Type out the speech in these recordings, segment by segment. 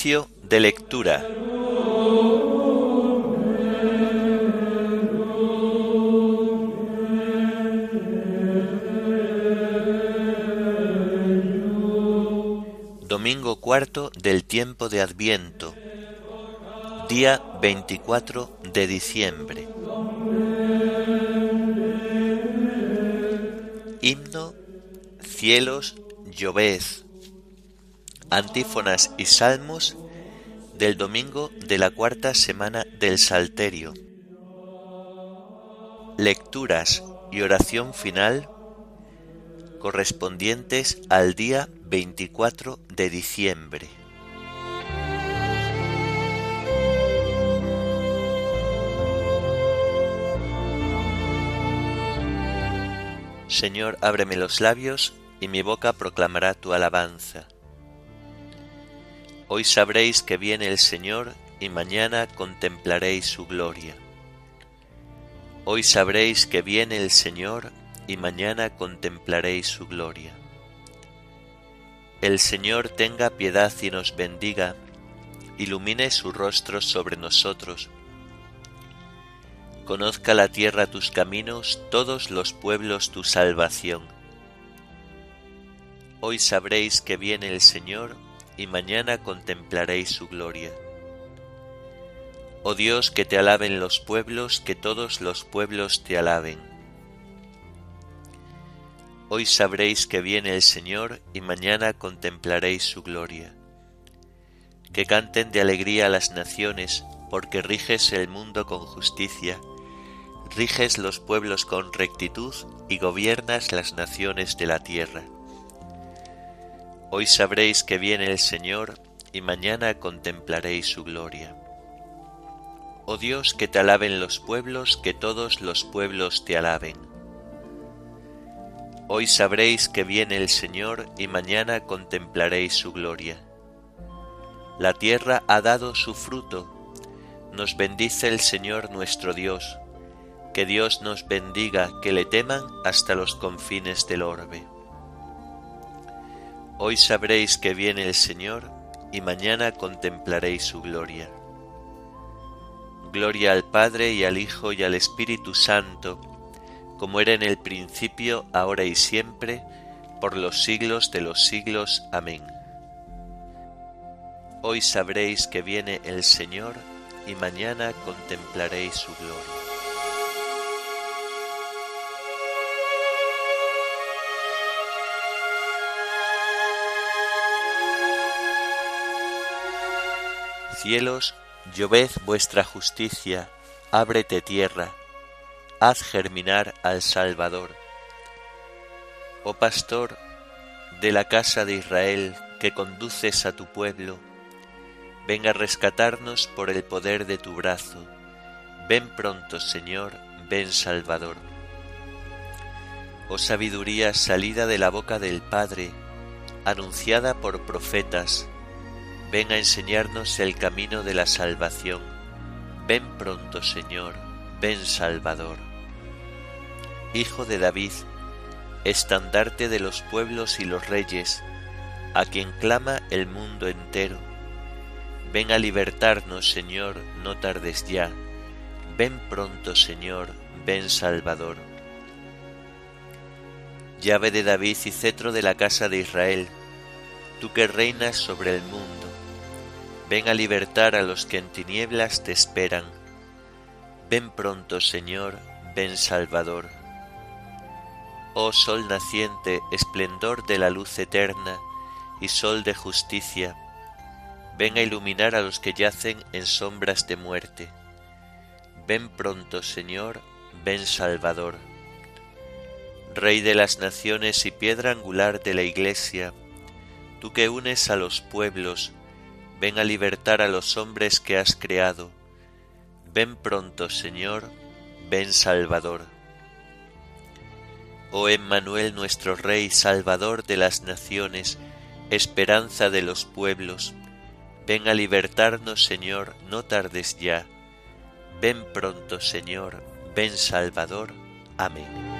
De lectura. Domingo cuarto del tiempo de Adviento, día 24 de diciembre. Himno Cielos, lloved Antífonas y salmos del domingo de la cuarta semana del Salterio. Lecturas y oración final correspondientes al día 24 de diciembre. Señor, ábreme los labios y mi boca proclamará tu alabanza. Hoy sabréis que viene el Señor y mañana contemplaréis su gloria. Hoy sabréis que viene el Señor y mañana contemplaréis su gloria. El Señor tenga piedad y nos bendiga, ilumine su rostro sobre nosotros. Conozca la tierra tus caminos, todos los pueblos tu salvación. Hoy sabréis que viene el Señor y mañana contemplaréis su gloria. Oh Dios, que te alaben los pueblos, que todos los pueblos te alaben. Hoy sabréis que viene el Señor y mañana contemplaréis su gloria. Que canten de alegría las naciones, porque riges el mundo con justicia, riges los pueblos con rectitud y gobiernas las naciones de la tierra. Hoy sabréis que viene el Señor y mañana contemplaréis su gloria. Oh Dios, que te alaben los pueblos, que todos los pueblos te alaben. Hoy sabréis que viene el Señor y mañana contemplaréis su gloria. La tierra ha dado su fruto, nos bendice el Señor nuestro Dios, que Dios nos bendiga, que le teman hasta los confines del orbe. Hoy sabréis que viene el Señor y mañana contemplaréis su gloria. Gloria al Padre y al Hijo y al Espíritu Santo, como era en el principio, ahora y siempre, por los siglos de los siglos. Amén. Hoy sabréis que viene el Señor y mañana contemplaréis su gloria. Cielos, lloved vuestra justicia, ábrete tierra, haz germinar al Salvador. Oh pastor de la casa de Israel que conduces a tu pueblo, ven a rescatarnos por el poder de tu brazo. Ven pronto, Señor, ven Salvador. Oh sabiduría salida de la boca del Padre, anunciada por profetas, ven a enseñarnos el camino de la salvación. Ven pronto, Señor, ven Salvador. Hijo de David, estandarte de los pueblos y los reyes, a quien clama el mundo entero. Ven a libertarnos, Señor, no tardes ya. Ven pronto, Señor, ven Salvador. Llave de David y cetro de la casa de Israel, tú que reinas sobre el mundo Ven a libertar a los que en tinieblas te esperan. Ven pronto, Señor, ven Salvador. Oh sol naciente, esplendor de la luz eterna y sol de justicia, ven a iluminar a los que yacen en sombras de muerte. Ven pronto, Señor, ven Salvador. Rey de las naciones y piedra angular de la Iglesia, tú que unes a los pueblos, ven a libertar a los hombres que has creado. Ven pronto, Señor, ven Salvador. Oh Emmanuel nuestro Rey, Salvador de las naciones, esperanza de los pueblos, ven a libertarnos, Señor, no tardes ya. Ven pronto, Señor, ven Salvador. Amén.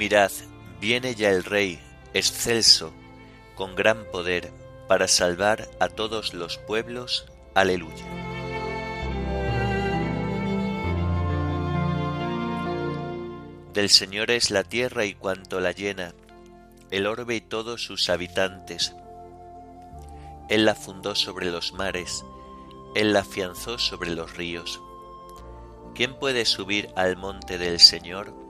Mirad, viene ya el Rey, excelso, con gran poder, para salvar a todos los pueblos. Aleluya. Del Señor es la tierra y cuanto la llena, el orbe y todos sus habitantes. Él la fundó sobre los mares, Él la afianzó sobre los ríos. ¿Quién puede subir al monte del Señor?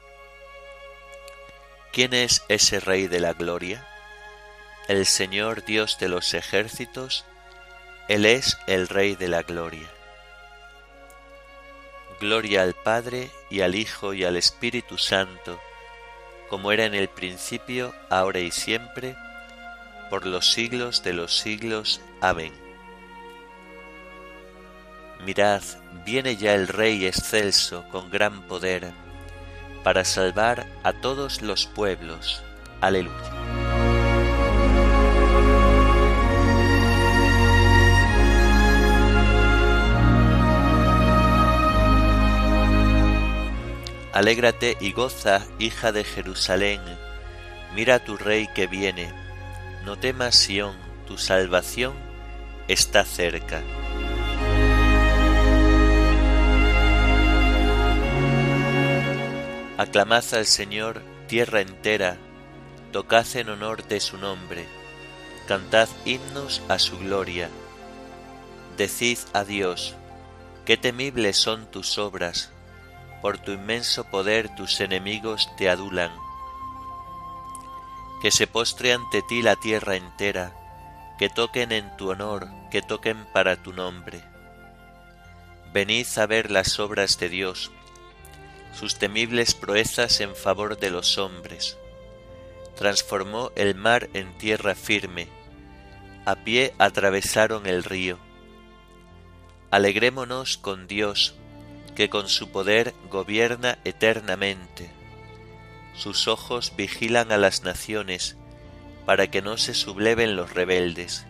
¿Quién es ese Rey de la Gloria? El Señor Dios de los ejércitos, Él es el Rey de la Gloria. Gloria al Padre y al Hijo y al Espíritu Santo, como era en el principio, ahora y siempre, por los siglos de los siglos. Amén. Mirad, viene ya el Rey excelso con gran poder, para salvar a todos los pueblos. Aleluya. Alégrate y goza, hija de Jerusalén, mira a tu rey que viene, no temas Sión, tu salvación está cerca. Aclamad al Señor tierra entera, tocad en honor de su nombre, cantad himnos a su gloria. Decid a Dios, qué temibles son tus obras, por tu inmenso poder tus enemigos te adulan. Que se postre ante ti la tierra entera, que toquen en tu honor, que toquen para tu nombre. Venid a ver las obras de Dios, sus temibles proezas en favor de los hombres. Transformó el mar en tierra firme, a pie atravesaron el río. Alegrémonos con Dios, que con su poder gobierna eternamente. Sus ojos vigilan a las naciones, para que no se subleven los rebeldes.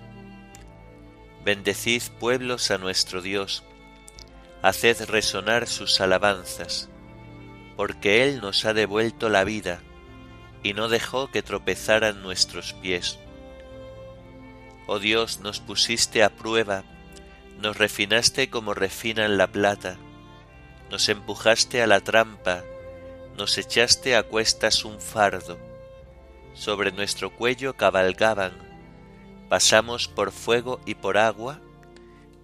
Bendecid pueblos a nuestro Dios, haced resonar sus alabanzas porque Él nos ha devuelto la vida y no dejó que tropezaran nuestros pies. Oh Dios, nos pusiste a prueba, nos refinaste como refinan la plata, nos empujaste a la trampa, nos echaste a cuestas un fardo, sobre nuestro cuello cabalgaban, pasamos por fuego y por agua,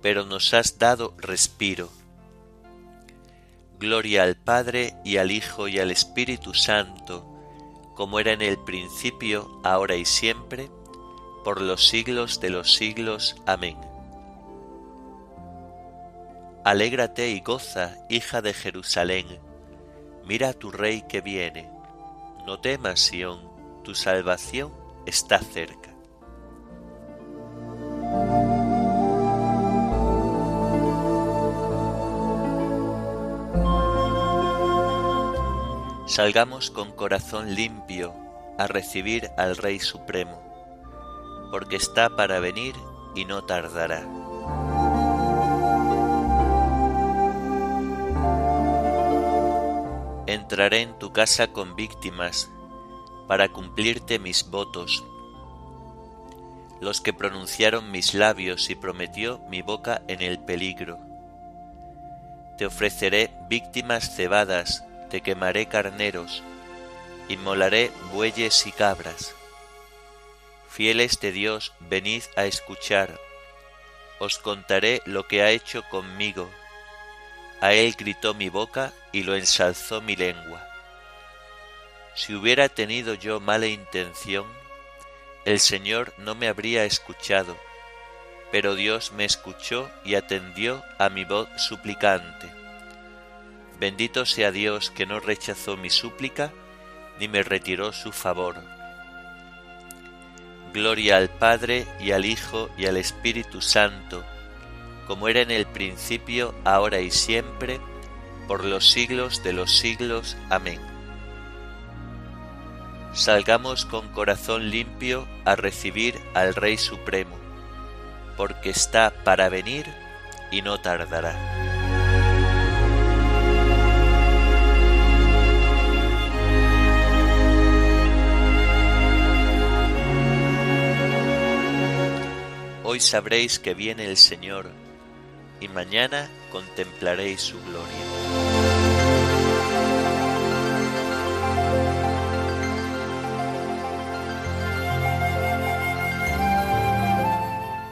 pero nos has dado respiro. Gloria al Padre y al Hijo y al Espíritu Santo, como era en el principio, ahora y siempre, por los siglos de los siglos. Amén. Alégrate y goza, hija de Jerusalén, mira a tu Rey que viene. No temas, Sión, tu salvación está cerca. Salgamos con corazón limpio a recibir al Rey Supremo, porque está para venir y no tardará. Entraré en tu casa con víctimas para cumplirte mis votos, los que pronunciaron mis labios y prometió mi boca en el peligro. Te ofreceré víctimas cebadas te quemaré carneros, inmolaré bueyes y cabras. Fieles de Dios, venid a escuchar. Os contaré lo que ha hecho conmigo. A él gritó mi boca y lo ensalzó mi lengua. Si hubiera tenido yo mala intención, el Señor no me habría escuchado, pero Dios me escuchó y atendió a mi voz suplicante. Bendito sea Dios que no rechazó mi súplica ni me retiró su favor. Gloria al Padre y al Hijo y al Espíritu Santo, como era en el principio, ahora y siempre, por los siglos de los siglos. Amén. Salgamos con corazón limpio a recibir al Rey Supremo, porque está para venir y no tardará. Hoy sabréis que viene el Señor, y mañana contemplaréis su gloria.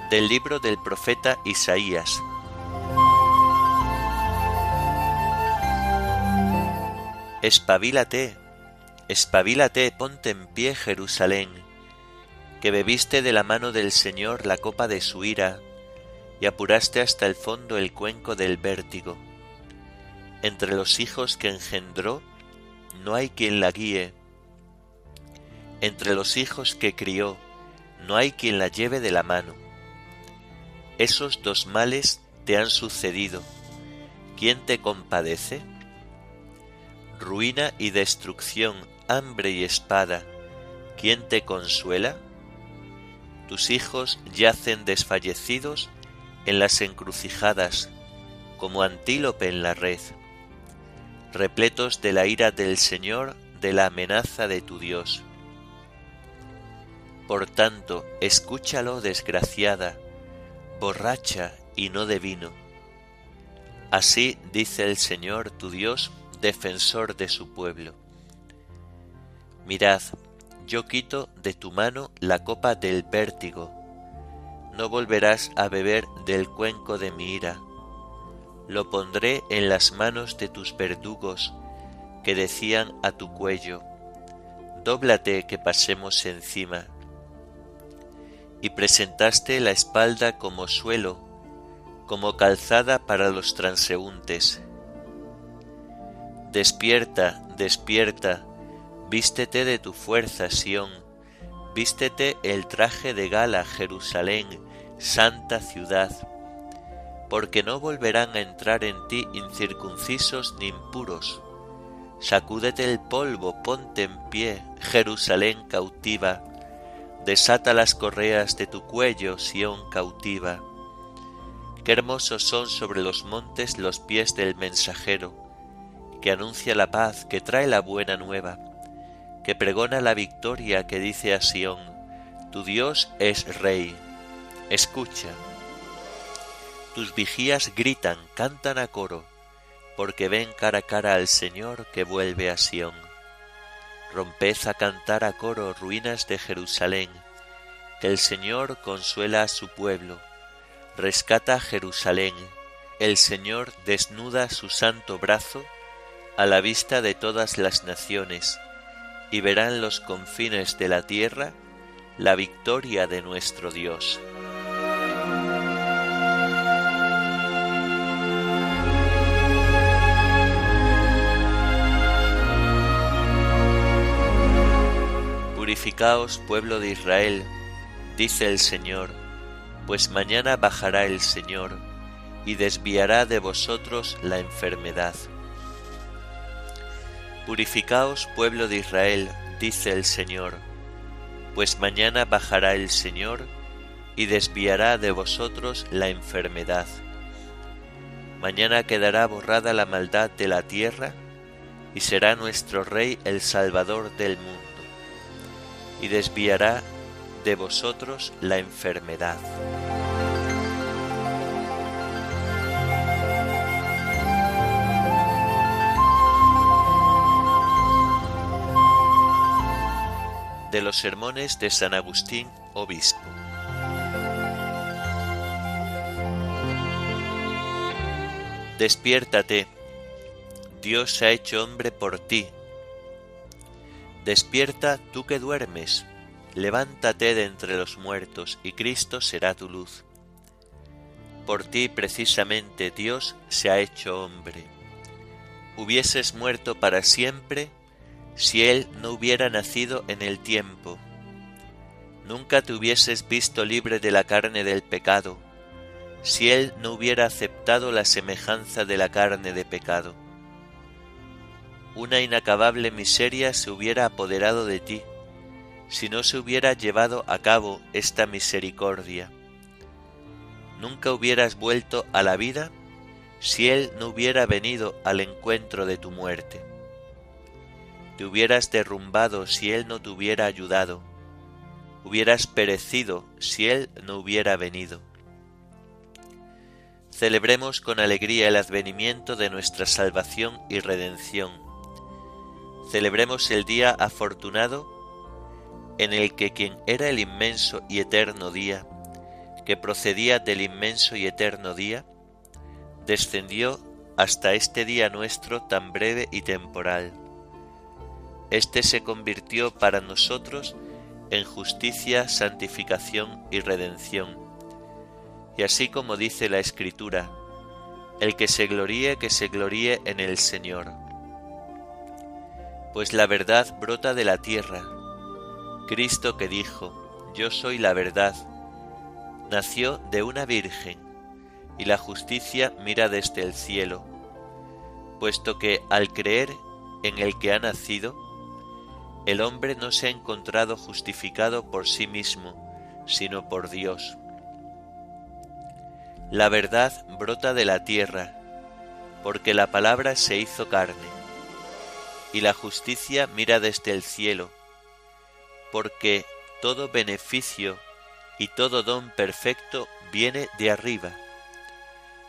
Del libro del profeta Isaías. Espabilate, espabilate, ponte en pie Jerusalén que bebiste de la mano del Señor la copa de su ira, y apuraste hasta el fondo el cuenco del vértigo. Entre los hijos que engendró, no hay quien la guíe. Entre los hijos que crió, no hay quien la lleve de la mano. Esos dos males te han sucedido. ¿Quién te compadece? Ruina y destrucción, hambre y espada. ¿Quién te consuela? Tus hijos yacen desfallecidos en las encrucijadas, como antílope en la red, repletos de la ira del Señor, de la amenaza de tu Dios. Por tanto, escúchalo, desgraciada, borracha y no de vino. Así dice el Señor tu Dios, defensor de su pueblo. Mirad, yo quito de tu mano la copa del vértigo. No volverás a beber del cuenco de mi ira. Lo pondré en las manos de tus verdugos, que decían a tu cuello, Dóblate que pasemos encima. Y presentaste la espalda como suelo, como calzada para los transeúntes. Despierta, despierta, Vístete de tu fuerza, Sión, vístete el traje de gala, Jerusalén, santa ciudad, porque no volverán a entrar en ti incircuncisos ni impuros. Sacúdete el polvo, ponte en pie, Jerusalén cautiva, desata las correas de tu cuello, Sión cautiva. Qué hermosos son sobre los montes los pies del mensajero, que anuncia la paz, que trae la buena nueva que pregona la victoria que dice a Sión, Tu Dios es Rey. Escucha. Tus vigías gritan, cantan a coro, porque ven cara a cara al Señor que vuelve a Sión. Romped a cantar a coro ruinas de Jerusalén, que el Señor consuela a su pueblo, rescata a Jerusalén, el Señor desnuda su santo brazo a la vista de todas las naciones, y verán los confines de la tierra la victoria de nuestro Dios. Purificaos, pueblo de Israel, dice el Señor, pues mañana bajará el Señor y desviará de vosotros la enfermedad. Purificaos, pueblo de Israel, dice el Señor, pues mañana bajará el Señor y desviará de vosotros la enfermedad. Mañana quedará borrada la maldad de la tierra y será nuestro Rey el Salvador del mundo, y desviará de vosotros la enfermedad. De los sermones de San Agustín obispo. Despiértate, Dios se ha hecho hombre por ti. Despierta tú que duermes, levántate de entre los muertos y Cristo será tu luz. Por ti precisamente Dios se ha hecho hombre. Hubieses muerto para siempre si Él no hubiera nacido en el tiempo. Nunca te hubieses visto libre de la carne del pecado si Él no hubiera aceptado la semejanza de la carne de pecado. Una inacabable miseria se hubiera apoderado de ti si no se hubiera llevado a cabo esta misericordia. Nunca hubieras vuelto a la vida si Él no hubiera venido al encuentro de tu muerte. Te hubieras derrumbado si Él no te hubiera ayudado. Hubieras perecido si Él no hubiera venido celebremos con alegría el advenimiento de nuestra salvación y redención. Celebremos el día afortunado en el que quien era el inmenso y eterno día, que procedía del inmenso y eterno día, descendió hasta este día nuestro tan breve y temporal. Este se convirtió para nosotros en justicia, santificación y redención y así como dice la Escritura, el que se gloríe, que se gloríe en el Señor. Pues la verdad brota de la tierra. Cristo que dijo, Yo soy la verdad, nació de una virgen, y la justicia mira desde el cielo, puesto que al creer en el que ha nacido, el hombre no se ha encontrado justificado por sí mismo, sino por Dios. La verdad brota de la tierra, porque la palabra se hizo carne, y la justicia mira desde el cielo, porque todo beneficio y todo don perfecto viene de arriba.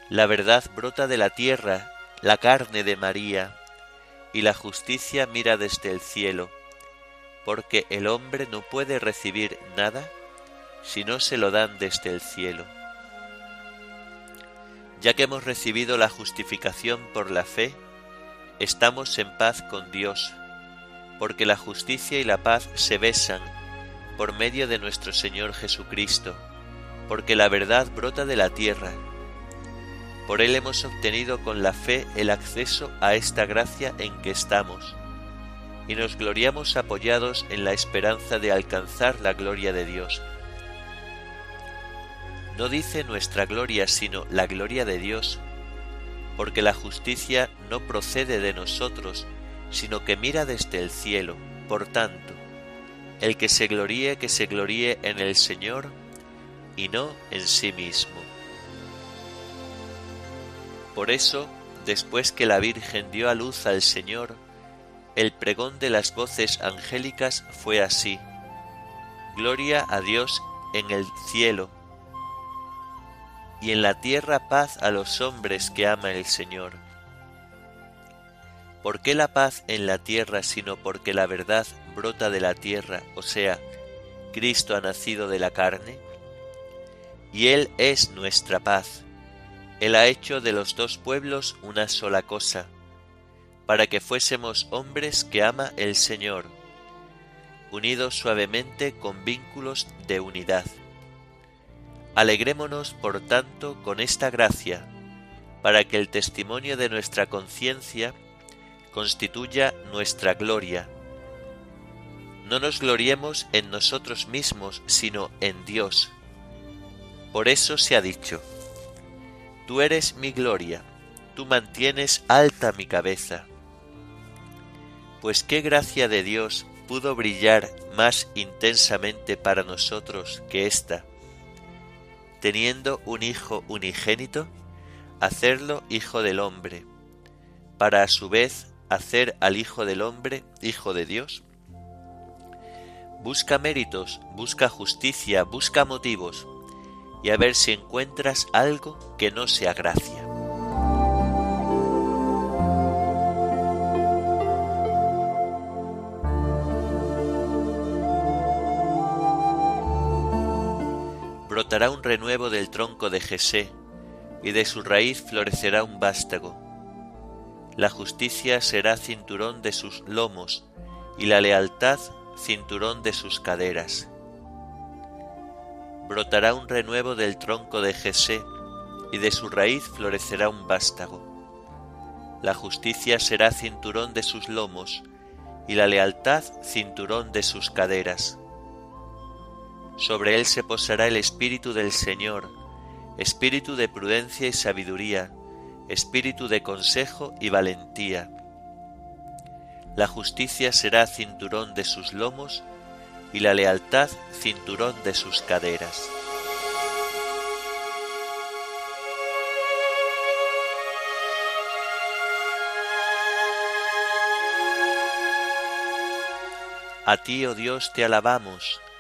La verdad brota de la tierra, la carne de María, y la justicia mira desde el cielo, porque el hombre no puede recibir nada si no se lo dan desde el cielo. Ya que hemos recibido la justificación por la fe, estamos en paz con Dios, porque la justicia y la paz se besan por medio de nuestro Señor Jesucristo, porque la verdad brota de la tierra. Por Él hemos obtenido con la fe el acceso a esta gracia en que estamos, y nos gloriamos apoyados en la esperanza de alcanzar la gloria de Dios no dice nuestra gloria, sino la gloria de Dios, porque la justicia no procede de nosotros, sino que mira desde el cielo. Por tanto, el que se gloríe, que se gloríe en el Señor y no en sí mismo. Por eso, después que la Virgen dio a luz al Señor, el pregón de las voces angélicas fue así. Gloria a Dios en el cielo y en la tierra paz a los hombres que ama el Señor. ¿Por qué la paz en la tierra sino porque la verdad brota de la tierra, o sea, Cristo ha nacido de la carne? Y Él es nuestra paz. Él ha hecho de los dos pueblos una sola cosa, para que fuésemos hombres que ama el Señor, unidos suavemente con vínculos de unidad. Alegrémonos, por tanto, con esta gracia, para que el testimonio de nuestra conciencia constituya nuestra gloria. No nos gloriemos en nosotros mismos, sino en Dios. Por eso se ha dicho, Tú eres mi gloria, tú mantienes alta mi cabeza. Pues qué gracia de Dios pudo brillar más intensamente para nosotros que esta teniendo un Hijo unigénito, hacerlo Hijo del hombre, para a su vez hacer al Hijo del hombre Hijo de Dios? Busca méritos, busca justicia, busca motivos, y a ver si encuentras algo que no sea gracia. Brotará un renuevo del tronco de Jesé, y de su raíz florecerá un vástago. La justicia será cinturón de sus lomos, y la lealtad cinturón de sus caderas. Brotará un renuevo del tronco de Jesé, y de su raíz florecerá un vástago. La justicia será cinturón de sus lomos, y la lealtad cinturón de sus caderas. Sobre él se posará el Espíritu del Señor, Espíritu de prudencia y sabiduría, Espíritu de consejo y valentía. La justicia será cinturón de sus lomos, y la lealtad cinturón de sus caderas. A ti, oh Dios, te alabamos,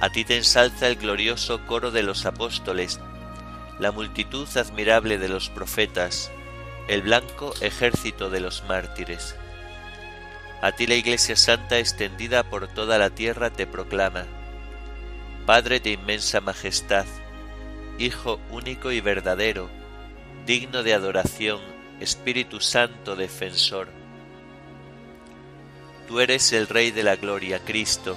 A ti te ensalza el glorioso coro de los apóstoles, la multitud admirable de los profetas, el blanco ejército de los mártires. A ti la Iglesia Santa extendida por toda la tierra te proclama. Padre de inmensa majestad, Hijo único y verdadero, digno de adoración, Espíritu Santo defensor. Tú eres el Rey de la Gloria, Cristo,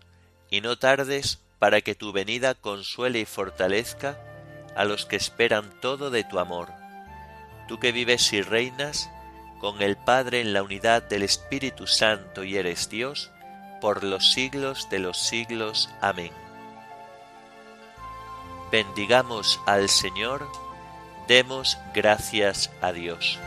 y no tardes para que tu venida consuele y fortalezca a los que esperan todo de tu amor. Tú que vives y reinas con el Padre en la unidad del Espíritu Santo y eres Dios, por los siglos de los siglos. Amén. Bendigamos al Señor, demos gracias a Dios.